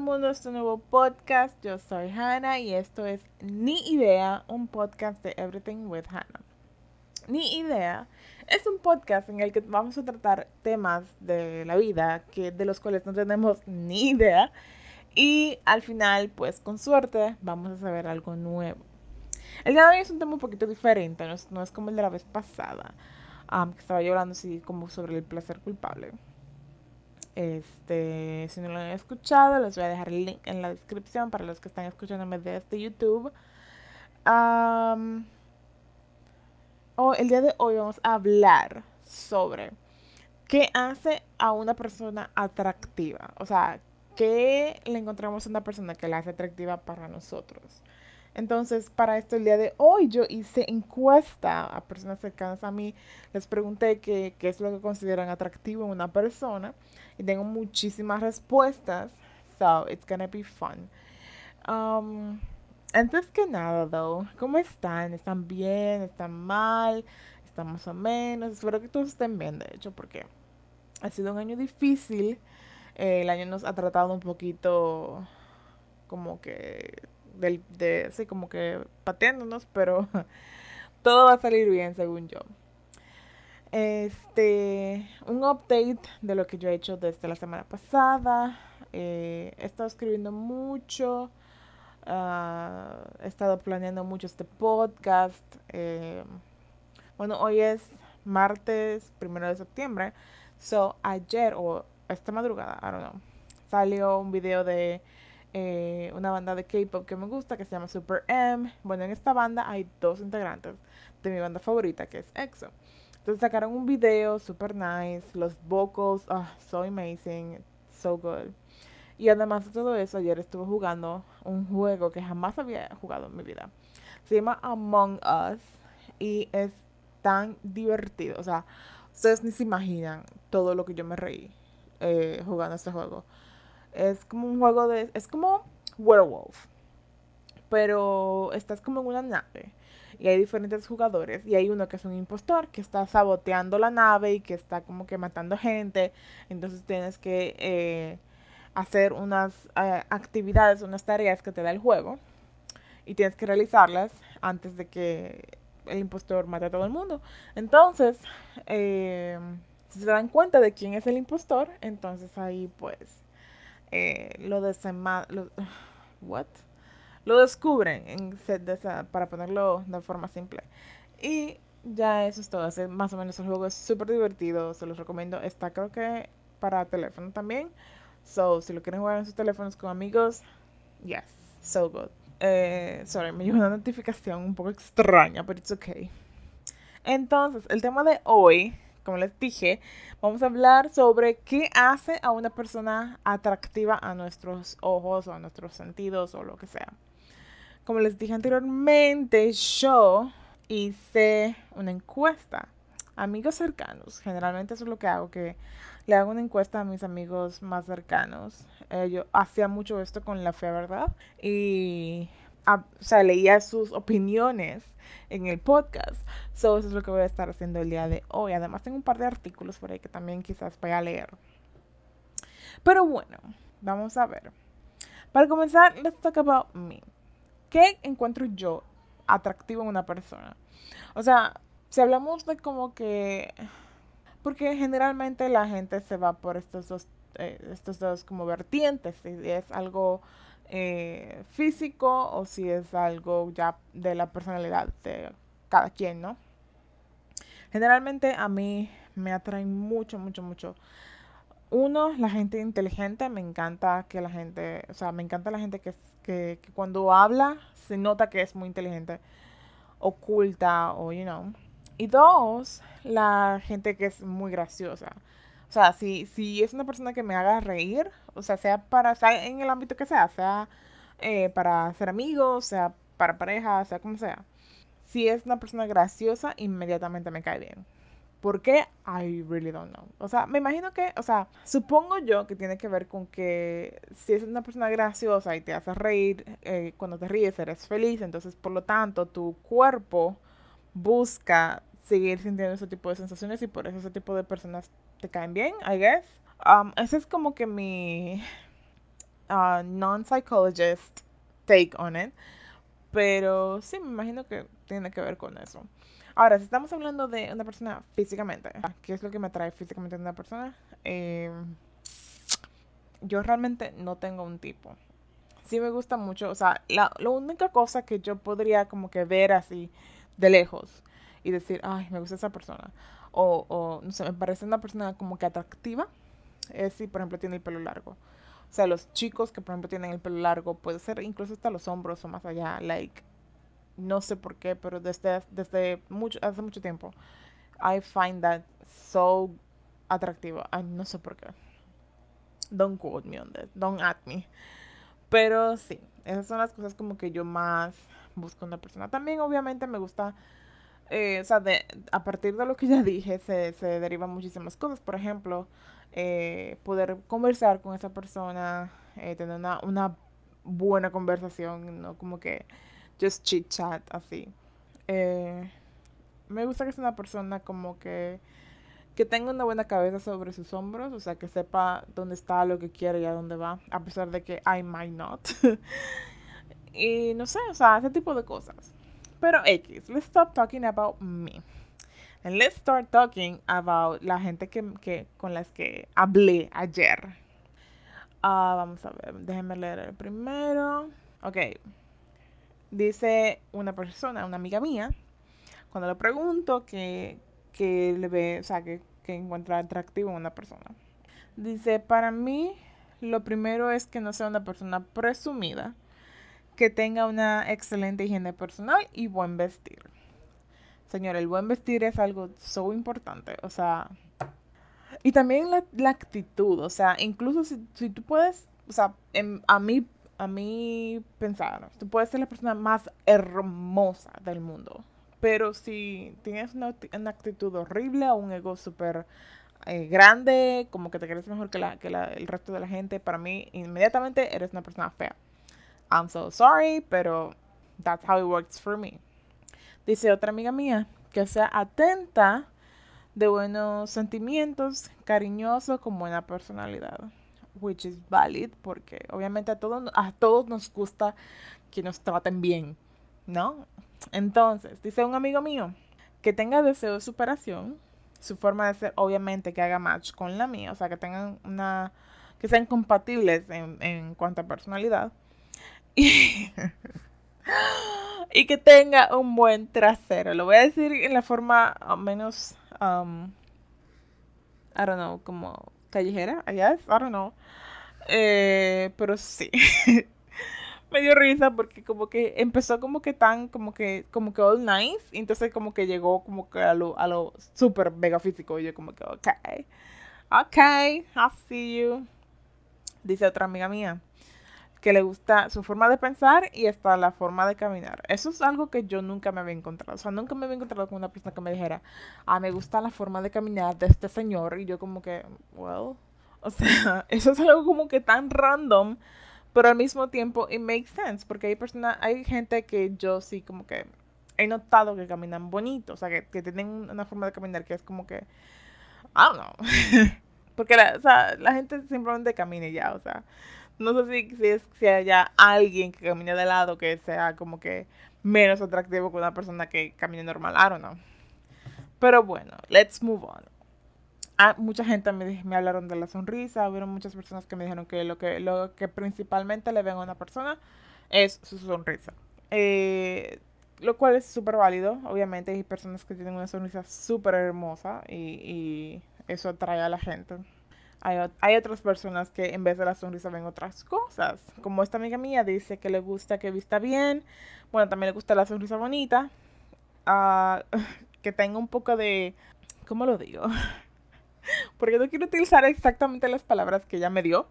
mundo a este nuevo podcast. Yo soy Hannah y esto es Ni Idea, un podcast de Everything with Hannah. Ni Idea es un podcast en el que vamos a tratar temas de la vida que de los cuales no tenemos ni idea y al final, pues con suerte, vamos a saber algo nuevo. El día de hoy es un tema un poquito diferente, no es, como el de la vez pasada, que estaba yo hablando así como sobre el placer culpable. Este, si no lo han escuchado, les voy a dejar el link en la descripción para los que están escuchándome desde YouTube. el día de hoy vamos a hablar sobre qué hace a una persona atractiva. O sea, qué le encontramos a una persona que la hace atractiva para nosotros. Entonces, para esto el día de hoy yo hice encuesta a personas cercanas a mí. Les pregunté qué, es lo que consideran atractivo en una persona. Y tengo muchísimas respuestas. So, it's gonna be fun. Um, antes que nada, though, ¿cómo están? ¿Están bien? ¿Están mal? ¿Están más o menos? Espero que todos estén bien, de hecho, porque ha sido un año difícil. El año nos ha tratado un poquito como que del, de, sí, como que pateándonos, pero todo va a salir bien según yo. Este, un update de lo que yo he hecho desde la semana pasada. Eh, he estado escribiendo mucho. Ah, he estado planeando mucho este podcast. Eh, bueno, hoy es martes primero de septiembre. So, ayer o esta madrugada, I don't know, salió un video de eh, una banda de K-pop que me gusta que se llama Super M. Bueno, en esta banda hay dos integrantes de mi banda favorita que es EXO. Entonces sacaron un video super nice, los vocals, oh, so amazing, so good. Y además de todo eso, ayer estuve jugando un juego que jamás había jugado en mi vida. Se llama Among Us y es tan divertido. O sea, ustedes ni se imaginan todo lo que yo me reí eh, jugando este juego. Es como un juego de... Es como Werewolf. Pero estás como en una nave. Y hay diferentes jugadores. Y hay uno que es un impostor que está saboteando la nave y que está como que matando gente. Entonces tienes que eh, hacer unas eh, actividades, unas tareas que te da el juego. Y tienes que realizarlas antes de que el impostor mate a todo el mundo. Entonces, eh, si se dan cuenta de quién es el impostor, entonces ahí pues eh, lo, lo, what? lo descubren en de para ponerlo de forma simple. Y ya eso es todo. más o menos el juego es súper divertido. Se los recomiendo. Está creo que para teléfono también. So, si lo quieren jugar en sus teléfonos con amigos, yes, so good. Eh, sorry, me llegó una notificación un poco extraña, pero it's okay. Entonces, el tema de hoy como les dije, vamos a hablar sobre qué hace a una persona atractiva a nuestros ojos o a nuestros sentidos o lo que sea. Como les dije anteriormente, yo hice una encuesta. Amigos cercanos, generalmente eso es lo que hago, que le hago una encuesta a mis amigos más cercanos. Eh, yo hacía mucho esto con la fe, ¿verdad? Y o sea, leía sus opiniones en el podcast. So, eso es lo que voy a estar haciendo el día de hoy. Además, tengo un par de artículos por ahí que también quizás voy a leer. Pero bueno, vamos a ver. Para comenzar, let's talk about me. ¿Qué encuentro yo atractivo en una persona? O sea, si hablamos de como que... Porque generalmente la gente se va por estos dos, eh, estos dos como vertientes. Y es algo eh, físico o si es algo ya de la personalidad de cada quien, ¿no? Generalmente a mí me atrae mucho, mucho, mucho. Uno, la gente inteligente, me encanta que la gente, o sea, me encanta la gente que, que, que cuando habla se nota que es muy inteligente, oculta o, you know. Y dos, la gente que es muy graciosa. O sea, si, si es una persona que me haga reír, o sea, sea para, sea en el ámbito que sea, sea eh, para ser amigos, sea para pareja, sea como sea. Si es una persona graciosa, inmediatamente me cae bien. ¿Por qué? I really don't know. O sea, me imagino que, o sea, supongo yo que tiene que ver con que si es una persona graciosa y te hace reír, eh, cuando te ríes eres feliz, entonces por lo tanto tu cuerpo busca seguir sintiendo ese tipo de sensaciones y por eso ese tipo de personas te caen bien, I guess. Um, ese es como que mi, uh, non-psychologist take on it. Pero sí, me imagino que tiene que ver con eso. Ahora, si estamos hablando de una persona físicamente, ¿qué es lo que me atrae físicamente de una persona? Eh, yo realmente no tengo un tipo. Sí me gusta mucho, o sea, la, la única cosa que yo podría como que ver así de lejos y decir, ay, me gusta esa persona. O, no sé, me parece una persona como que atractiva. Es si, por ejemplo, tiene el pelo largo. O sea, los chicos que, por ejemplo, tienen el pelo largo, puede ser incluso hasta los hombros o más allá. Like, no sé por qué, pero desde, desde mucho, hace mucho tiempo, I find that so atractivo. no sé por qué. Don't quote me on that. Don't at me. Pero sí, esas son las cosas como que yo más busco en una persona. También, obviamente, me gusta. Eh, o sea, de, a partir de lo que ya dije, se, se derivan muchísimas cosas. Por ejemplo, eh, poder conversar con esa persona, eh, tener una, una buena conversación, no como que just chit chat así. me gusta que sea una persona como que que tenga una buena cabeza sobre sus hombros, o sea, que sepa dónde está, lo que quiere y a dónde va, a pesar de que I might not. y no sé, o sea, ese tipo de cosas. Pero X, let's stop talking about me. And let's start talking about la gente que, que con las que hablé ayer. Uh, vamos a ver, déjenme leer el primero. Ok. Dice una persona, una amiga mía, cuando le pregunto que, que le ve, o sea, que, que encuentra atractivo en una persona. Dice, para mí lo primero es que no sea una persona presumida, que tenga una excelente higiene personal y buen vestir. Señor, el buen vestir es algo so importante, o sea, y también la, actitud, o sea, incluso si, tú puedes, o sea, a mí, a mí pensar, tú puedes ser la persona más hermosa del mundo, pero si tienes una, actitud horrible o un ego súper eh, grande, como que te crees mejor que, la, que la, el resto de la gente, para mí inmediatamente eres una persona fea. I'm so sorry, pero that's how it works for me. Dice otra amiga mía, que sea atenta, de buenos sentimientos, cariñoso, con buena personalidad. Which is valid, porque obviamente a todos, a todos nos gusta que nos traten bien, ¿no? Entonces, dice un amigo mío que tenga deseo de superación, su forma de ser, obviamente, que haga match con la mía, o sea, que tengan una. que sean compatibles en, cuanto a personalidad. Y, que tenga un buen trasero. Lo voy a decir en la forma menos. Um, I don't know, como callejera, I guess, I don't know. Eh, pero sí. me dio risa porque como que empezó como que tan, como que, como que all nice, y entonces como que llegó como que a lo, a lo super mega físico, y yo como que, ok, ok, I see you. Dice otra amiga mía, que le gusta su forma de pensar y hasta la forma de caminar. Eso es algo que yo nunca me había encontrado. O sea, nunca me había encontrado con una persona que me dijera, ah, me gusta la forma de caminar de este señor. Y yo como que, well, o sea, eso es algo como que tan random pero al mismo tiempo it makes sense porque hay personas, hay gente que yo sí como que he notado que caminan bonito, o sea, que, que tienen una forma de caminar que es como que, I don't know, porque la, o sea, la gente simplemente camina ya, o sea, no sé si, si, es, si haya alguien que camine de lado que sea como que menos atractivo que una persona que camine normal, I don't know. Pero bueno, let's move on mucha gente me, me hablaron de la sonrisa, hubo muchas personas que me dijeron que lo que, lo que principalmente le ven a una persona es su sonrisa. Eh, lo cual es súper válido, obviamente hay personas que tienen una sonrisa súper hermosa y, y, eso atrae a la gente. Hay, hay, otras personas que en vez de la sonrisa ven otras cosas, como esta amiga mía dice que le gusta que vista bien, bueno, también le gusta la sonrisa bonita, uh, que tenga un poco de, ¿cómo lo digo? porque no quiero utilizar exactamente las palabras que ella me dio.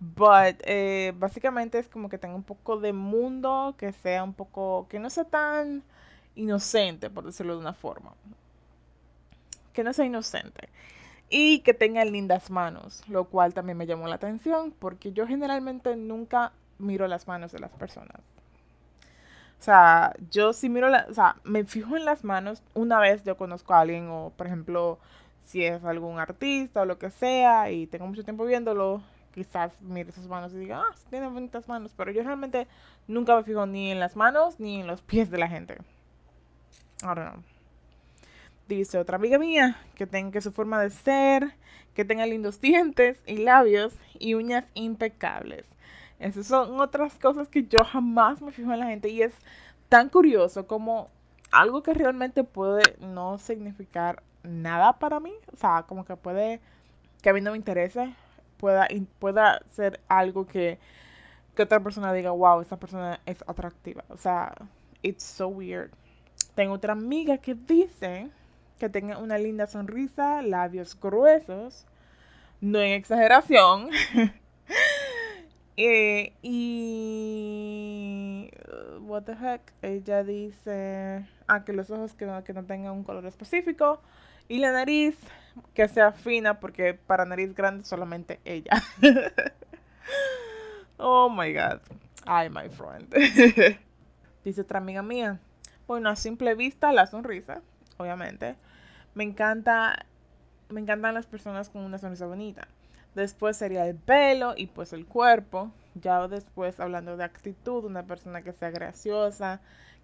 But eh, básicamente es como que tenga un poco de mundo, que sea un poco, que no sea tan inocente, por decirlo de una forma. Que no sea inocente. Y que tenga lindas manos, lo cual también me llamó la atención, porque yo generalmente nunca miro las manos de las personas. O sea, yo sí miro, la, o sea, me fijo en las manos una vez yo conozco a alguien o, por ejemplo, si es algún artista o lo que sea y tengo mucho tiempo viéndolo, quizás mire sus manos y diga, ah, tiene bonitas manos, pero yo realmente nunca me fijo ni en las manos ni en los pies de la gente. Don't know. Dice otra amiga mía que tenga su forma de ser, que tenga lindos dientes y labios y uñas impecables. Esas son otras cosas que yo jamás me fijo en la gente y es tan curioso como algo que realmente puede no significar nada para mí, o sea, como que puede que a mí no me interese, pueda, pueda ser algo que, que otra persona diga, wow, esta persona es atractiva. O sea, it's so weird. Tengo otra amiga que dice que tenga una linda sonrisa, labios gruesos, no en exageración. Eh, y. What the heck? Ella dice. Ah, que los ojos que no, que no tengan un color específico. Y la nariz que sea fina, porque para nariz grande solamente ella. oh my god. Ay, my friend. dice otra amiga mía. Bueno, a simple vista, la sonrisa, obviamente. Me encanta. Me encantan las personas con una sonrisa bonita. Después sería el pelo y pues el cuerpo. Ya después hablando de actitud, una persona que sea graciosa,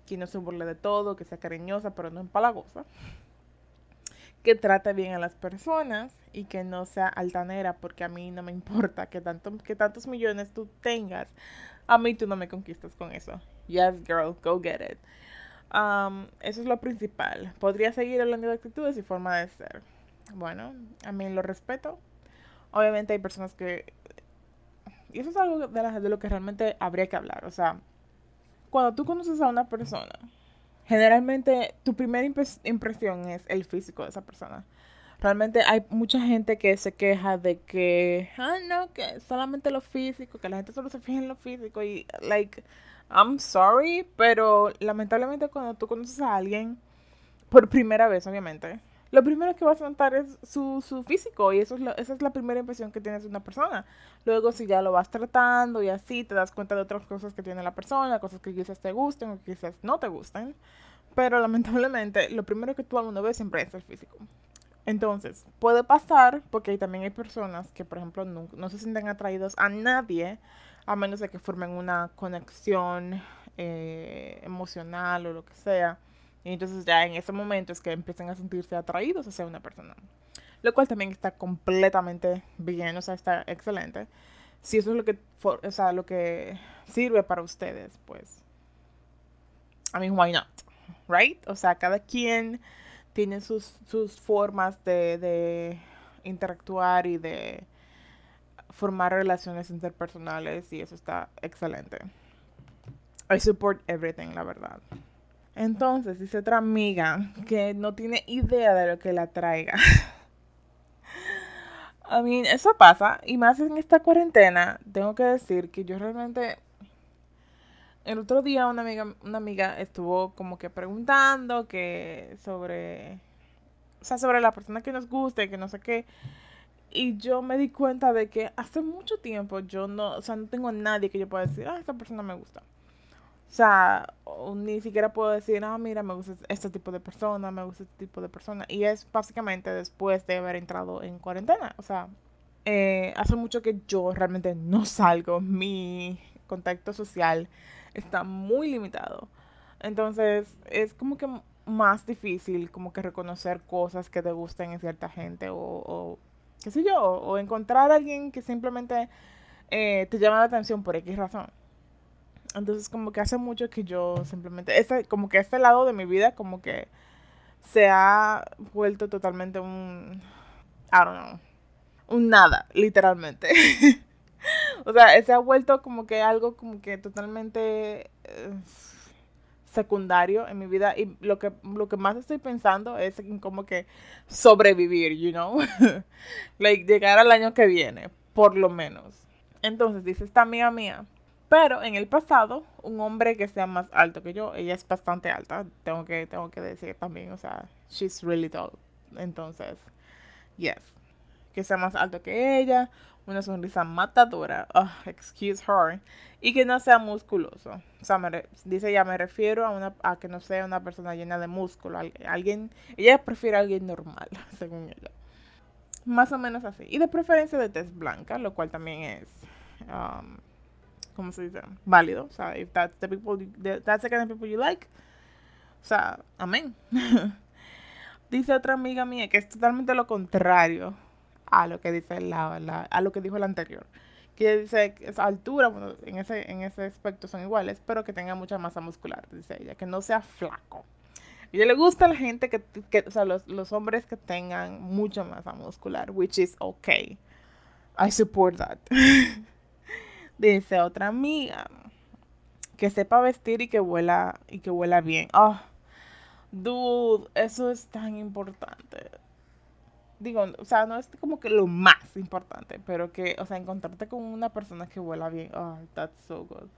que no se burle de todo, que sea cariñosa pero no empalagosa. Que trate bien a las personas y que no sea altanera porque a mí no me importa que, tanto, que tantos millones tú tengas. A mí tú no me conquistas con eso. Yes, girl, go get it. Um, eso es lo principal. Podría seguir hablando de actitudes y forma de ser. Bueno, a mí lo respeto, obviamente hay personas que... Y eso es algo de, lo que realmente habría que hablar. O sea, cuando tú conoces a una persona, generalmente tu primera impresión es el físico de esa persona. Realmente hay mucha gente que se queja de que, ah, no, que solamente lo físico, que la gente solo se fija en lo físico y, like, I'm sorry, pero lamentablemente cuando tú conoces a alguien, por primera vez, obviamente, lo primero que vas a notar es su, su físico y eso es esa es la primera impresión que tienes de una persona. Luego si ya lo vas tratando y así te das cuenta de otras cosas que tiene la persona, cosas que quizás te gusten o quizás no te gusten. Pero lamentablemente lo primero que todo el mundo ve siempre es el físico. Entonces, puede pasar porque también hay personas que, por ejemplo, no, no se sienten atraídos a nadie a menos de que formen una conexión eh, emocional o lo que sea y entonces ya en ese momento es que empiezan a sentirse atraídos hacia una persona. Lo cual también está completamente bien, o sea, está excelente. Si eso es lo que, o sea, lo que sirve para ustedes, pues, I mean, why not? Right? O sea, cada quien tiene sus, sus formas de, de interactuar y de formar relaciones interpersonales y eso está excelente. I support everything, la verdad. Entonces, dice otra amiga que no tiene idea de lo que la traiga. I mean, eso pasa. Y más en esta cuarentena, tengo que decir que yo realmente. El otro día una amiga, una amiga estuvo como que preguntando que sobre. O sea, sobre la persona que nos guste, que no sé qué. Y yo me di cuenta de que hace mucho tiempo yo no, o sea, no tengo nadie que yo pueda decir, ah, esta persona me gusta. O sea, ni siquiera puedo decir, ah, mira, me gusta este tipo de persona, me gusta este tipo de persona. Y es básicamente después de haber entrado en cuarentena. O sea, eh, hace mucho que yo realmente no salgo. Mi contacto social está muy limitado. Entonces, es como que más difícil como que reconocer cosas que te gusten en cierta gente o, o qué sé yo, o, encontrar a alguien que simplemente eh, te llama la atención por X razón. Entonces como que hace mucho que yo simplemente, este, como que este lado de mi vida como que se ha vuelto totalmente un, I don't know, un nada, literalmente. o sea, se ha vuelto como que algo como que totalmente eh, secundario en mi vida y lo que, lo que más estoy pensando es en como que sobrevivir, you know, like llegar al año que viene, por lo menos. Entonces dice esta amiga mía pero en el pasado, un hombre que sea más alto que yo, ella es bastante alta, tengo que, tengo que decir también, o sea, she's really tall. Entonces, yes, que sea más alto que ella, una sonrisa matadora, excuse her, y que no sea musculoso. O sea, dice ella, me refiero a, una, a que no sea una persona llena de músculo, alguien, ella prefiere a alguien normal, según ella. más o menos así. Y de preferencia de tez blanca, lo cual también es, um, ¿cómo se dice? Válido. O sea, if that's the people, that's the kind of people you like. O sea, amén. dice otra amiga mía que es totalmente lo contrario a lo que dice la, la a lo que dijo el anterior. Que dice que esa altura, bueno, en ese, en ese aspecto son iguales, pero que tenga mucha masa muscular, dice ella, que no sea flaco. A ella le gusta a la gente que, que o sea, los, los, hombres que tengan mucha masa muscular, which is okay. I support that. dice otra amiga, que sepa vestir y que huela, y que huela bien. Oh, dude, eso es tan importante digo, o sea, no es como que lo más importante, pero que, o sea, encontrarte con una persona que vuela bien, oh, that's so good.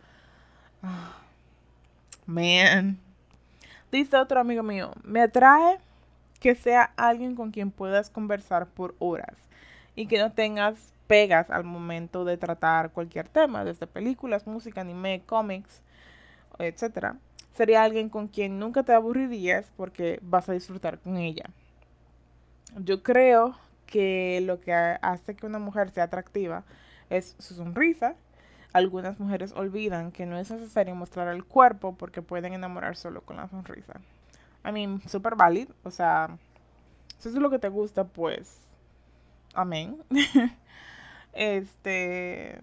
Oh, man. Dice otro amigo mío, me atrae que sea alguien con quien puedas conversar por horas y que no tengas pegas al momento de tratar cualquier tema, desde películas, música, anime, cómics, etc. Sería alguien con quien nunca te aburrirías porque vas a disfrutar con ella yo creo que lo que hace que una mujer sea atractiva es su sonrisa. Algunas mujeres olvidan que no es necesario mostrar el cuerpo porque pueden enamorar solo con la sonrisa. I mean, súper válido. O sea, si eso es lo que te gusta, pues, amén. este,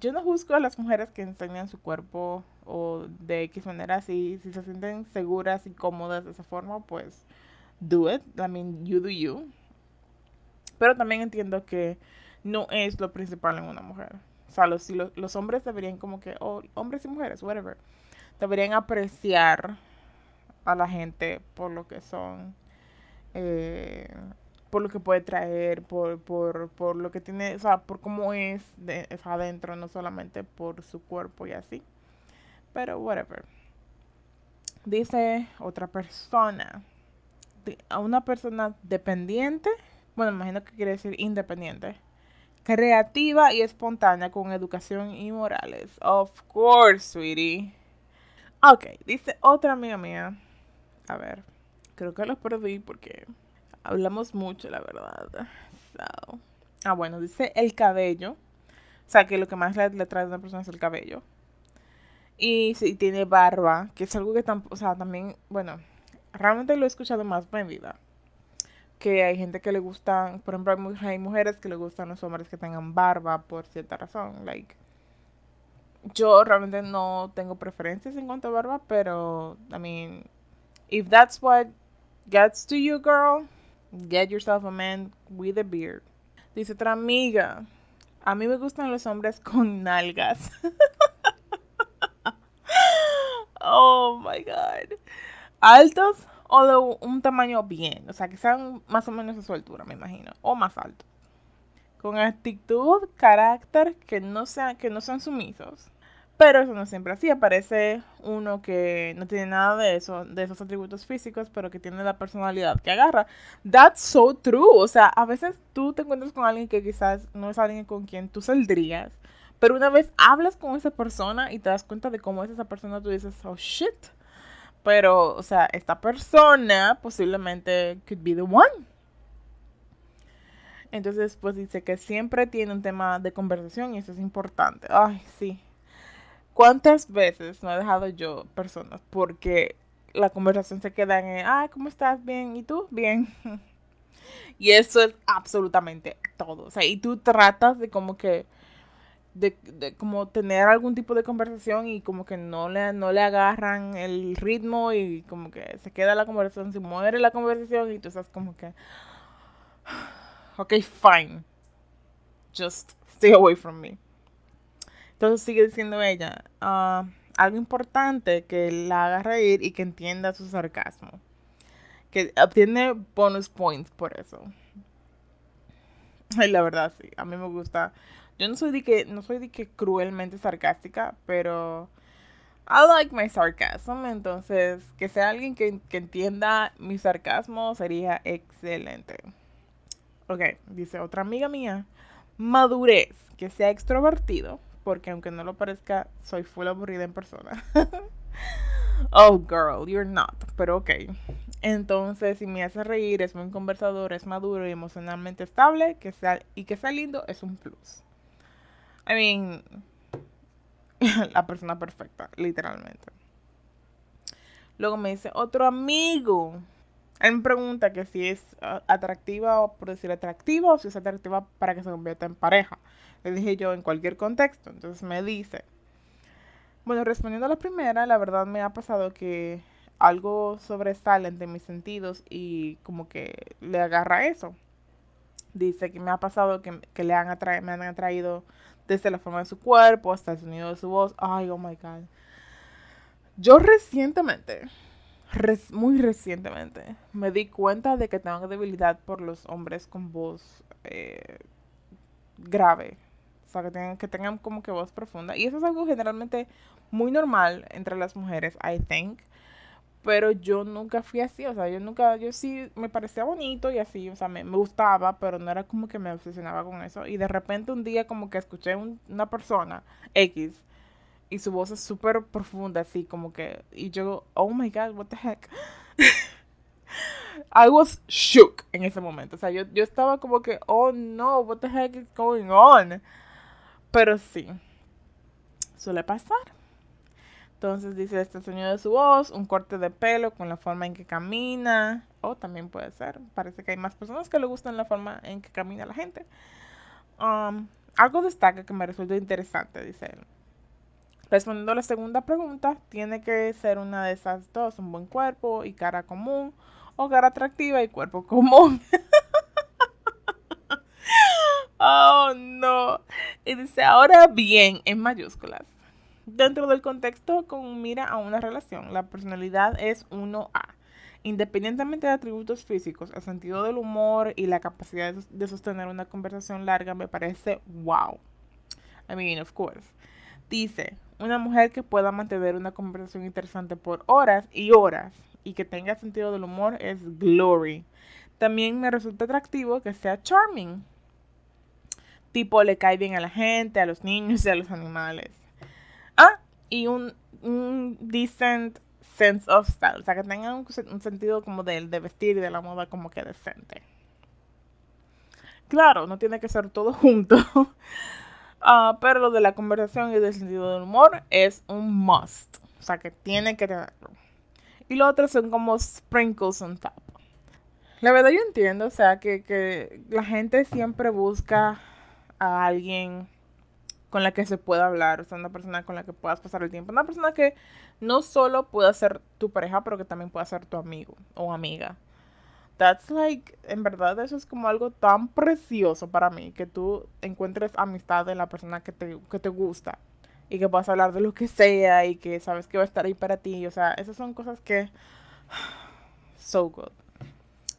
yo no juzgo a las mujeres que enseñan su cuerpo o de X manera, así si se sienten seguras y cómodas de esa forma, pues do it. I mean, you do you. Pero también entiendo que no es lo principal en una mujer. O sea, los, los, hombres deberían como que, o hombres y mujeres, whatever, deberían apreciar a la gente por lo que son, eh, por lo que puede traer, por, por, por lo que tiene, o sea, por cómo es, de, es adentro, no solamente por su cuerpo y así. Pero, whatever. Dice otra persona a una persona dependiente, bueno, imagino que quiere decir independiente, creativa y espontánea con educación y morales. Of course, sweetie. Ok, dice otra amiga mía. A ver, creo que los perdí porque hablamos mucho, la verdad. Ah, bueno, dice el cabello. O sea, que lo que más le, trae a una persona es el cabello. Y si tiene barba, que es algo que o sea, también, bueno, realmente lo he escuchado más en vida. Que hay gente que le gustan, por ejemplo, hay, mujeres que le gustan los hombres que tengan barba por cierta razón. Like, yo realmente no tengo preferencias en cuanto a barba, pero, I mean, if that's what gets to you, girl, get yourself a man with a beard. Dice otra amiga, a mí me gustan los hombres con nalgas. oh my god altos o de un tamaño bien, o sea, que sean más o menos de su altura, me imagino, o más altos. Con actitud, carácter, que no sean, que no sean sumisos. Pero eso no siempre así. Aparece uno que no tiene nada de eso, de esos atributos físicos, pero que tiene la personalidad que agarra. That's so true. O sea, a veces tú te encuentras con alguien que quizás no es alguien con quien tú saldrías. Pero una vez hablas con esa persona y te das cuenta de cómo es esa persona, tú dices, oh shit pero, o sea, esta persona posiblemente could be the one. Entonces, pues dice que siempre tiene un tema de conversación y eso es importante. Ay, sí. ¿Cuántas veces no he dejado yo personas porque la conversación se queda en, ay, ¿cómo estás? Bien. ¿Y tú? Bien. y eso es absolutamente todo. O sea, y tú tratas de como que de, de, como tener algún tipo de conversación y como que no le, no le agarran el ritmo y como que se queda la conversación, se muere la conversación y tú estás como que, ok, fine, just stay away from me. Entonces sigue diciendo ella, uh, algo importante que la haga reír y que entienda su sarcasmo. Que obtiene bonus points por eso. Y la verdad, sí, a mí me gusta yo no soy de que, no soy de que cruelmente sarcástica, pero I like my sarcasm. Entonces, que sea alguien que, que entienda mi sarcasmo sería excelente. Ok, dice otra amiga mía. Madurez, que sea extrovertido, porque aunque no lo parezca, soy full aburrida en persona. oh, girl, you're not, pero ok. Entonces, si me hace reír, es muy conversador, es maduro y emocionalmente estable que sea, y que sea lindo, es un plus. I mean, la persona perfecta, literalmente. Luego me dice otro amigo. Él me pregunta que si es ah, atractiva o por decir atractiva o si es atractiva para que se convierta en pareja. Le dije yo en cualquier contexto. Entonces me dice. Bueno, respondiendo a la primera, la verdad me ha pasado que algo sobresale entre mis sentidos y como que le agarra eso. Dice que me ha pasado que, le han me han atraído desde la forma de su cuerpo hasta el sonido de su voz. Ay, oh my god. Yo recientemente, muy recientemente, me di cuenta de que tengo debilidad por los hombres con voz eh, grave. O sea, que tengan, que tengan como que voz profunda. Y eso es algo generalmente muy normal entre las mujeres, I think. Pero yo nunca fui así, o sea, yo nunca, yo sí me parecía bonito y así, o sea, me, gustaba, pero no era como que me obsesionaba con eso. Y de repente un día como que escuché una persona, X, y su voz es súper profunda, así como que, y yo, oh my god, what the heck. I was shook en ese momento. O sea, yo, yo estaba como que, oh no, what the heck is going on? Pero sí, suele pasar. Entonces dice este sonido de su voz, un corte de pelo con la forma en que camina. O también puede ser. Parece que hay más personas que le gustan la forma en que camina la gente. Um, algo destaca que me resulta interesante, dice él. Respondiendo a la segunda pregunta, tiene que ser una de esas dos, un buen cuerpo y cara común, o cara atractiva y cuerpo común. oh, no. Y dice, ahora bien, en mayúsculas. Dentro del contexto con mira a una relación, la personalidad es 1A. Independientemente de atributos físicos, el sentido del humor y la capacidad de sostener una conversación larga me parece wow. I mean, of course. Dice, una mujer que pueda mantener una conversación interesante por horas y horas y que tenga sentido del humor es glory. También me resulta atractivo que sea charming. Tipo, le cae bien a la gente, a los niños y a los animales. Ah, y un, decent sense of style. O sea, que tenga un, sentido como de, de vestir y de la moda como que decente. Claro, no tiene que ser todo junto. Ah, pero lo de la conversación y del sentido del humor es un must. O sea, que tiene que tenerlo. Y lo otro son como sprinkles on top. La verdad yo entiendo, o sea, que, que la gente siempre busca a alguien con la que se pueda hablar, o sea, una persona con la que puedas pasar el tiempo. Una persona que no solo pueda ser tu pareja, pero que también pueda ser tu amigo o amiga that's like, en verdad eso es como algo tan precioso para mí, que tú encuentres amistad en la persona que te, que te gusta y que puedas hablar de lo que sea y que sabes que va a estar ahí para ti. O sea, esas son cosas que... So good.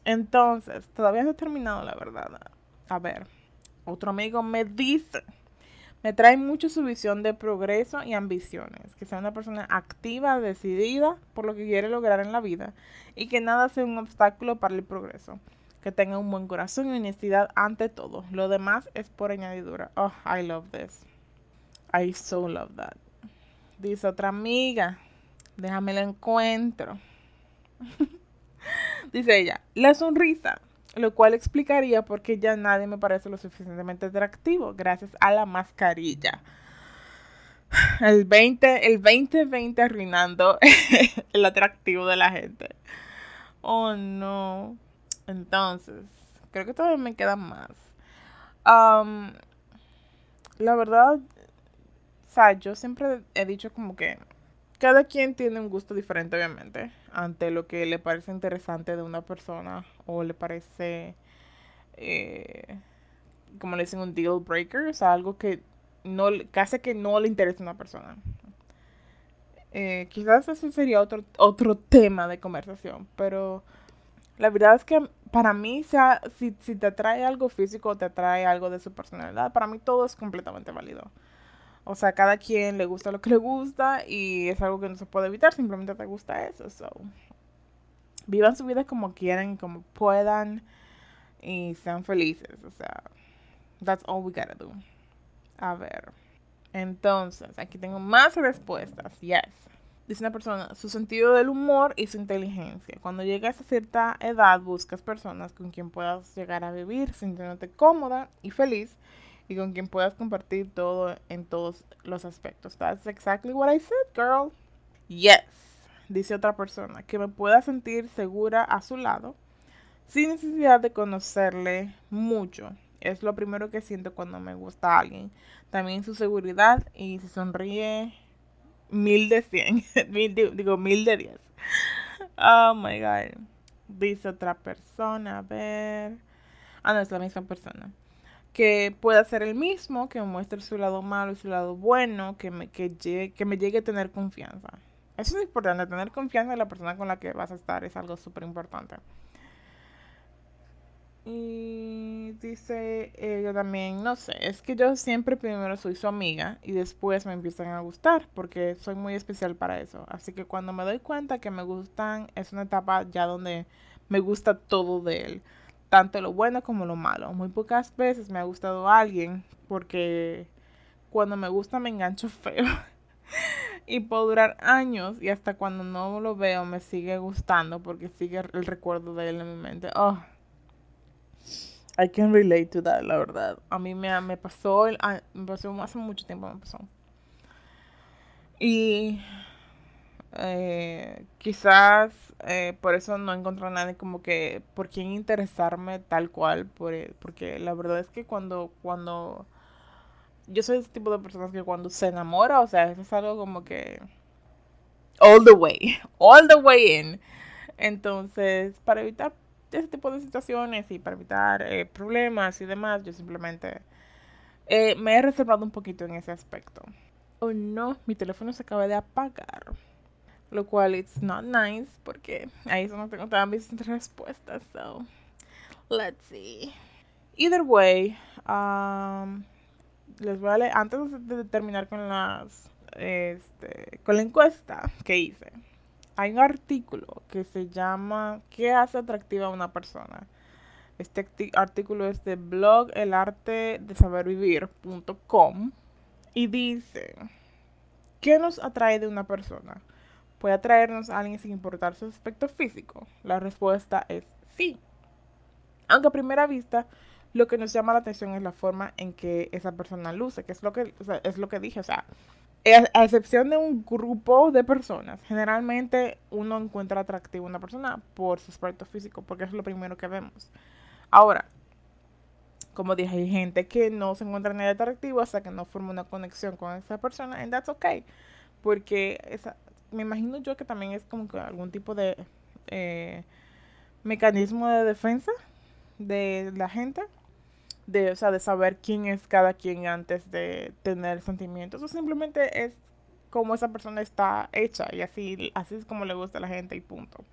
Entonces, todavía no he terminado, la verdad. A ver, otro amigo me dice me trae mucho su visión de progreso y ambiciones, que sea una persona activa, decidida por lo que quiere lograr en la vida y que nada sea un obstáculo para el progreso. Que tenga un buen corazón y honestidad ante todo. Lo demás es por añadidura. Oh, I love this. I so love that. Dice otra amiga. Déjame la encuentro. Dice ella, la sonrisa lo cual explicaría por qué ya nadie me parece lo suficientemente atractivo gracias a la mascarilla. El 20, el 2020 arruinando el atractivo de la gente. Oh no. Entonces, creo que todavía me quedan más. la verdad, o sea, yo siempre he dicho como que cada quien tiene un gusto diferente, obviamente, ante lo que le parece interesante de una persona o le parece, eh, como le dicen, un deal breaker, o sea, algo que no que hace que no le interese a una persona. Eh, quizás ese sería otro, otro tema de conversación, pero la verdad es que para mí, sea, si, si te atrae algo físico o te atrae algo de su personalidad, para mí todo es completamente válido. O sea, cada quien le gusta lo que le gusta y es algo que no se puede evitar, simplemente te gusta eso. So, vivan su vida como quieran, como puedan y sean felices. O sea, that's all we gotta do. A ver. Entonces, aquí tengo más respuestas. Yes. dice una persona, su sentido del humor y su inteligencia. Cuando llegas a cierta edad, buscas personas con quien puedas llegar a vivir sintiéndote cómoda y feliz y con quien puedas compartir todo en todos los aspectos. That's exactly what I said, girl. Yes, dice otra persona, que me pueda sentir segura a su lado sin necesidad de conocerle mucho. Es lo primero que siento cuando me gusta alguien. También su seguridad y si sonríe mil de cien. digo, mil de diez. Oh my god. Dice otra persona, a ver. Ah, no, es la misma persona. Que pueda ser el mismo, que muestre su lado malo y su lado bueno, que me, que, que me llegue a tener confianza. Eso es importante, tener confianza en la persona con la que vas a estar es algo súper importante. Y dice ella también, no sé, es que yo siempre primero soy su amiga y después me empiezan a gustar porque soy muy especial para eso. Así que cuando me doy cuenta que me gustan, es una etapa ya donde me gusta todo de él, tanto lo bueno como lo malo. Muy pocas veces me ha gustado alguien porque cuando me gusta me engancho feo. y puedo durar años y hasta cuando no lo veo me sigue gustando porque sigue el recuerdo de él en mi mente. Oh, I can relate to that, la verdad. A mí me, me pasó, el, me pasó hace mucho tiempo, me pasó. Y eh, quizás eh, por eso no encontré a nadie como que por quién interesarme tal cual, por, porque la verdad es que cuando, cuando yo soy ese tipo de personas que cuando se enamora, o sea, eso es algo como que all the way, all the way in. Entonces, para evitar ese tipo de situaciones y para evitar eh, problemas y demás, yo simplemente eh, me he reservado un poquito en ese aspecto. Oh no, mi teléfono se acaba de apagar. Lo cual it's not nice porque ahí no tengo todas mis respuestas. So, let's see. Either way, um, les voy a leer, antes de terminar con las, este, con la encuesta que hice hay un artículo que se llama ¿Qué hace atractiva a una persona? Este artículo es de blog el arte de saber vivir.com y dice ¿Qué nos atrae de una persona? ¿Puede atraernos a alguien sin importar su aspecto físico? La respuesta es sí. Aunque a primera vista lo que nos llama la atención es la forma en que esa persona luce, que es lo que, es lo que dije, o sea, a excepción de un grupo de personas, generalmente uno encuentra atractivo a una persona por su aspecto físico, porque es lo primero que vemos. Ahora, como dije, hay gente que no se encuentra nadie atractivo hasta que no forma una conexión con esa persona, and that's okay. Porque esa, me imagino yo que también es como que algún tipo de eh, mecanismo de defensa de la gente de, o sea, de saber quién es cada quien antes de tener sentimientos. O simplemente es como esa persona está hecha y así, así es como le gusta a la gente y punto.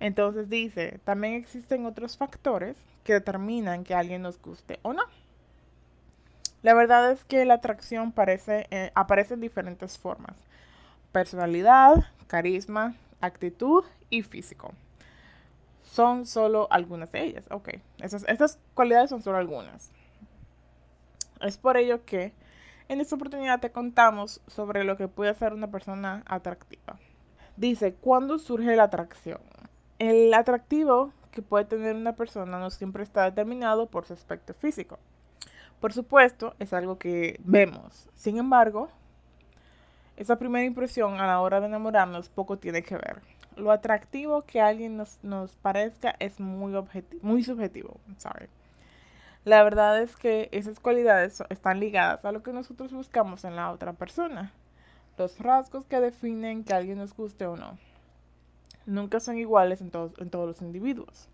Entonces dice, también existen otros factores que determinan que alguien nos guste o no. La verdad es que la atracción eh, aparece en diferentes formas. Personalidad, carisma, actitud y físico son solo algunas de ellas. Ok, esas, estas cualidades son solo algunas. Es por ello que en esta oportunidad te contamos sobre lo que puede hacer una persona atractiva. Dice, ¿cuándo surge la atracción? El atractivo que puede tener una persona no siempre está determinado por su aspecto físico. Por supuesto, es algo que vemos. Sin embargo, esa primera impresión a la hora de enamorarnos poco tiene que ver lo atractivo que alguien nos, nos parezca es muy, muy subjetivo. La verdad es que esas cualidades están ligadas a lo que nosotros buscamos en la otra persona. Los rasgos que definen que alguien nos guste o no. Nunca son iguales en en todos los individuos.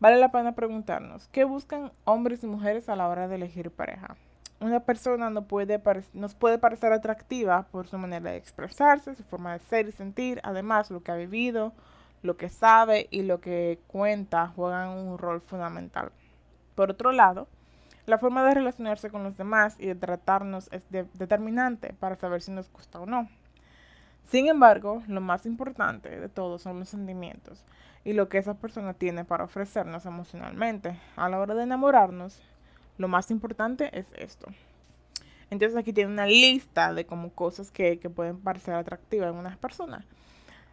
Vale la pena preguntarnos, ¿qué buscan hombres y mujeres a la hora de elegir pareja? Una persona no puede nos puede parecer atractiva por su manera de expresarse, su forma de ser y sentir, además lo que ha vivido, lo que sabe y lo que cuenta juegan un rol fundamental. Por otro lado, la forma de relacionarse con los demás y de tratarnos es determinante para saber si nos gusta o no. Sin embargo, lo más importante de todo son los sentimientos y lo que esa persona tiene para ofrecernos emocionalmente. A la hora de enamorarnos, lo más importante es esto. Entonces aquí tiene una lista de como cosas que, pueden parecer atractivas en unas personas.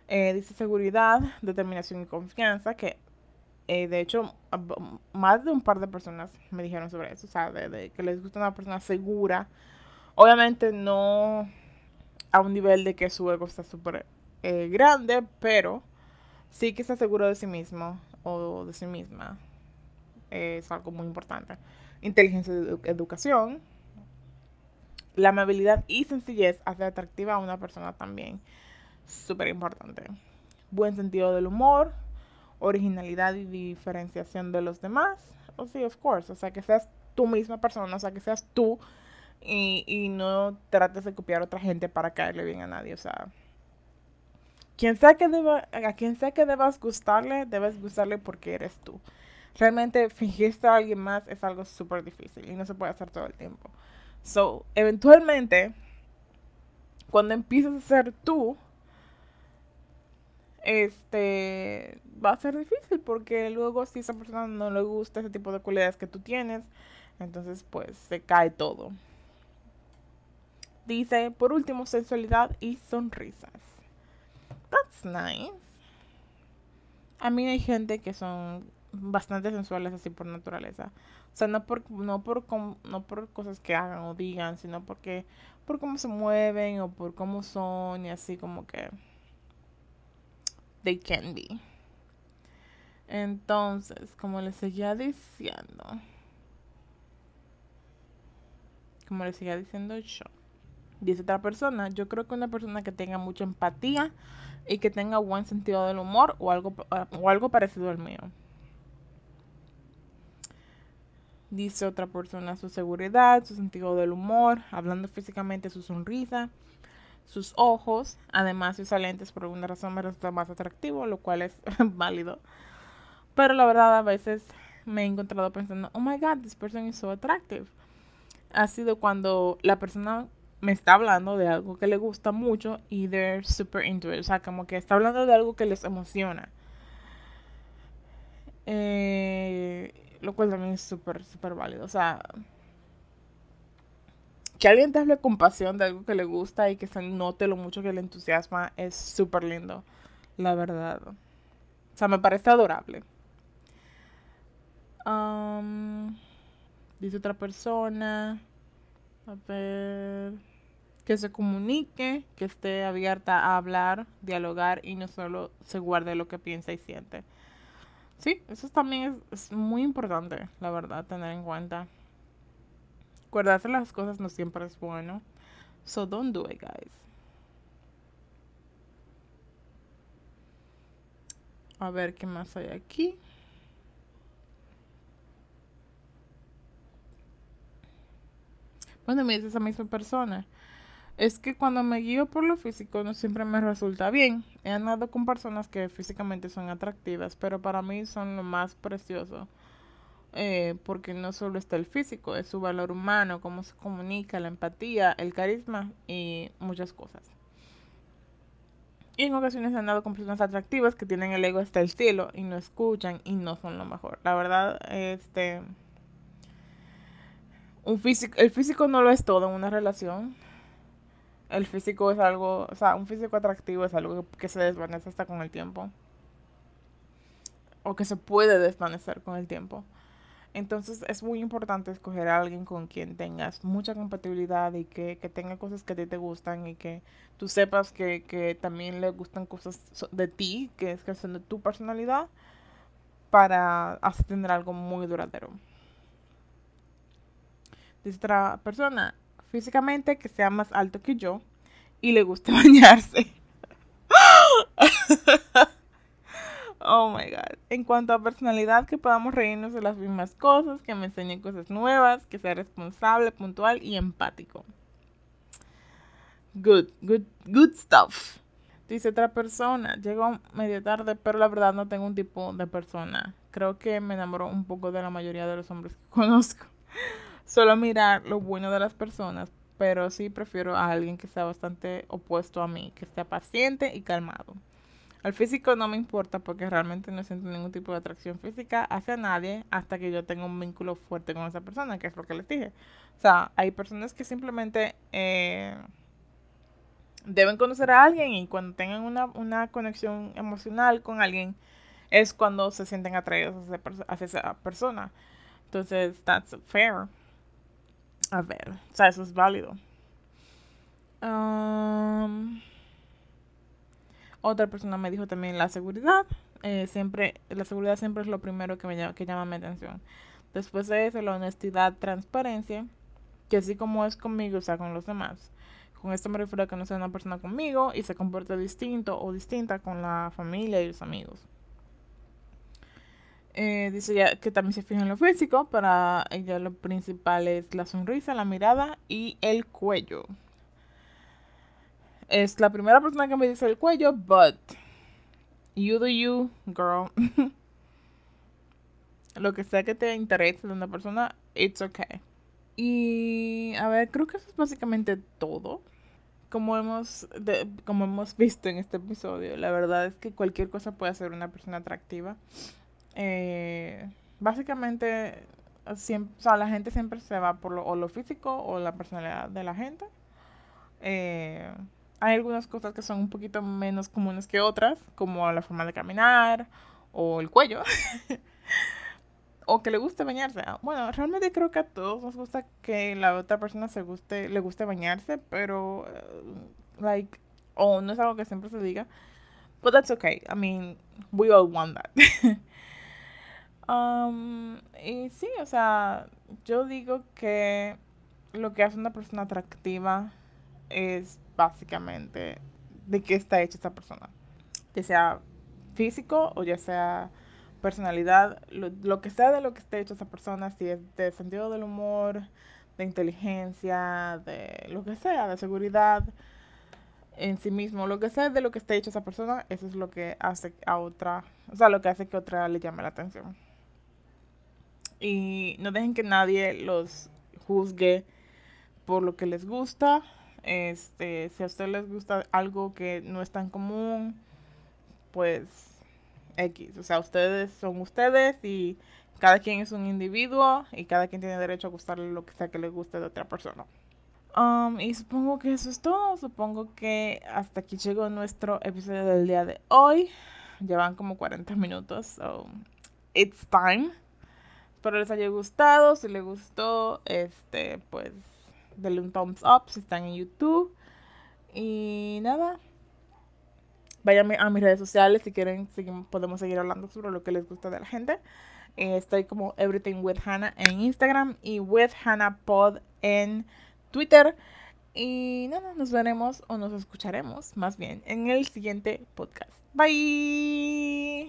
Eh, dice seguridad, determinación y confianza, que eh, de hecho más de un par de personas me dijeron sobre eso, o sea, de, que les gusta una persona segura. Obviamente no a un nivel de que su ego está súper eh, grande, pero sí que está seguro de sí mismo o de sí misma. es algo muy importante. Inteligencia de educación. La amabilidad y sencillez hace atractiva a una persona también. Súper importante. Buen sentido del humor. Originalidad y diferenciación de los demás. O sí, of course. O sea, que seas tú misma persona. O sea, que seas tú. Y, y no trates de copiar a otra gente para caerle bien a nadie. O sea, quien sea que a quien sea que debas gustarle, debes gustarle porque eres tú. Realmente fingirte a alguien más es algo súper difícil y no se puede hacer todo el tiempo. So, eventualmente, cuando empieces a ser tú, este va a ser difícil porque luego si esa persona no le gusta ese tipo de cualidades que tú tienes, entonces pues se cae todo. Dice, por último, sensualidad y sonrisas. That's nice. A mí hay gente que son bastante sensuales así por naturaleza. O sea, no por, no por, no por cosas que hagan o digan, sino porque por cómo se mueven o por cómo son y así como que they can be. Entonces, como les seguía diciendo, como les seguía diciendo yo, dice otra persona, yo creo que una persona que tenga mucha empatía y que tenga buen sentido del humor o algo, o algo parecido al mío. Dice otra persona su seguridad, su sentido del humor, hablando físicamente su sonrisa, sus ojos. Además, sus lentes por alguna razón me resulta más atractivo, lo cual es válido. Pero la verdad, a veces me he encontrado pensando, oh my god, this person is so attractive. Ha sido cuando la persona me está hablando de algo que le gusta mucho y they're super into it. O sea, como que está hablando de algo que les emociona. Eh, lo cual también es súper, súper válido. O sea, que alguien te hable con pasión de algo que le gusta y que se note lo mucho que le entusiasma es súper lindo, la verdad. O sea, me parece adorable. dice otra persona. A ver. Que se comunique, que esté abierta a hablar, dialogar y no solo se guarde lo que piensa y siente. Sí, eso también es, muy importante, la verdad, tener en cuenta. Acordarse las cosas no siempre es bueno. So don't do it, guys. A ver qué más hay aquí. Bueno, me dice esa misma persona es que cuando me guío por lo físico no siempre me resulta bien. He andado con personas que físicamente son atractivas, pero para mí son lo más precioso. Eh, porque no solo está el físico, es su valor humano, cómo se comunica, la empatía, el carisma y muchas cosas. Y en ocasiones he andado con personas atractivas que tienen el ego hasta el cielo y no escuchan y no son lo mejor. La verdad, este... El físico no lo es todo en una relación el físico es algo, o sea, un físico atractivo es algo que se desvanece hasta con el tiempo. O que se puede desvanecer con el tiempo. Entonces es muy importante escoger a alguien con quien tengas mucha compatibilidad y que, tenga cosas que a ti te gustan y que tú sepas que, que también le gustan cosas de ti, que es que son de tu personalidad, para así tener algo muy duradero. Dice otra persona, físicamente que sea más alto que yo y le guste bañarse. oh my god. En cuanto a personalidad, que podamos reírnos de las mismas cosas, que me enseñe cosas nuevas, que sea responsable, puntual y empático. Good, good, good stuff. Dice otra persona, llegó medio tarde, pero la verdad no tengo un tipo de persona. Creo que me enamoró un poco de la mayoría de los hombres que conozco solo mirar lo bueno de las personas, pero sí prefiero a alguien que sea bastante opuesto a mí, que sea paciente y calmado. El físico no me importa porque realmente no siento ningún tipo de atracción física hacia nadie hasta que yo tenga un vínculo fuerte con esa persona, que es lo que les dije. O sea, hay personas que simplemente eh, deben conocer a alguien y cuando tengan una, una, conexión emocional con alguien es cuando se sienten atraídos hacia, esa persona. Entonces, that's fair. A ver, o sea, eso es válido. Um, otra persona me dijo también la seguridad. Eh, siempre, la seguridad siempre es lo primero que me llama, que llama mi atención. Después de eso, la honestidad, transparencia, que así como es conmigo, o sea, con los demás. Con esto me refiero a que no sea una persona conmigo y se comporte distinto o distinta con la familia y los amigos. Eh, dice ya que también se fija en lo físico. Para ella lo principal es la sonrisa, la mirada y el cuello. Es la primera persona que me dice el cuello, but you do you, girl. Lo que sea que te interese de una persona, it's okay. Y a ver, creo que eso es básicamente todo. Como hemos, como hemos visto en este episodio, la verdad es que cualquier cosa puede ser una persona atractiva. Eh, básicamente, siempre, o sea, la gente siempre se va por lo, o lo físico o la personalidad de la gente. Eh, hay algunas cosas que son un poquito menos comunes que otras, como la forma de caminar o el cuello. o que le guste bañarse. Bueno, realmente creo que a todos nos gusta que la otra persona se guste, le guste bañarse, pero uh, like o no es algo que siempre se diga. But that's okay. I mean, we all want that. um, y sí, o sea, yo digo que lo que hace una persona atractiva es básicamente de qué está hecha esa persona. Ya sea físico o ya sea personalidad, lo, que sea de lo que esté hecha esa persona, si es de sentido del humor, de inteligencia, de lo que sea, de seguridad en sí mismo, lo que sea de lo que esté hecha esa persona, eso es lo que hace a otra, o sea, lo que hace que otra le llame la atención. Y no dejen que nadie los juzgue por lo que les gusta este, si a ustedes les gusta algo que no es tan común, pues X. O sea, ustedes son ustedes y cada quien es un individuo y cada quien tiene derecho a gustarle lo que sea que le guste de otra persona. Um, y supongo que eso es todo. Supongo que hasta aquí llegó nuestro episodio del día de hoy. Llevan como 40 minutos, so it's time. Espero les haya gustado. Si les gustó, este, pues denle un thumbs up si están en YouTube. Y nada. Vayan a mis redes sociales si quieren, podemos seguir hablando sobre lo que les gusta de la gente. Eh, estoy como Everything with Hannah en Instagram y with Hannah Pod en Twitter. Y nada, nos veremos o nos escucharemos más bien en el siguiente podcast. Bye.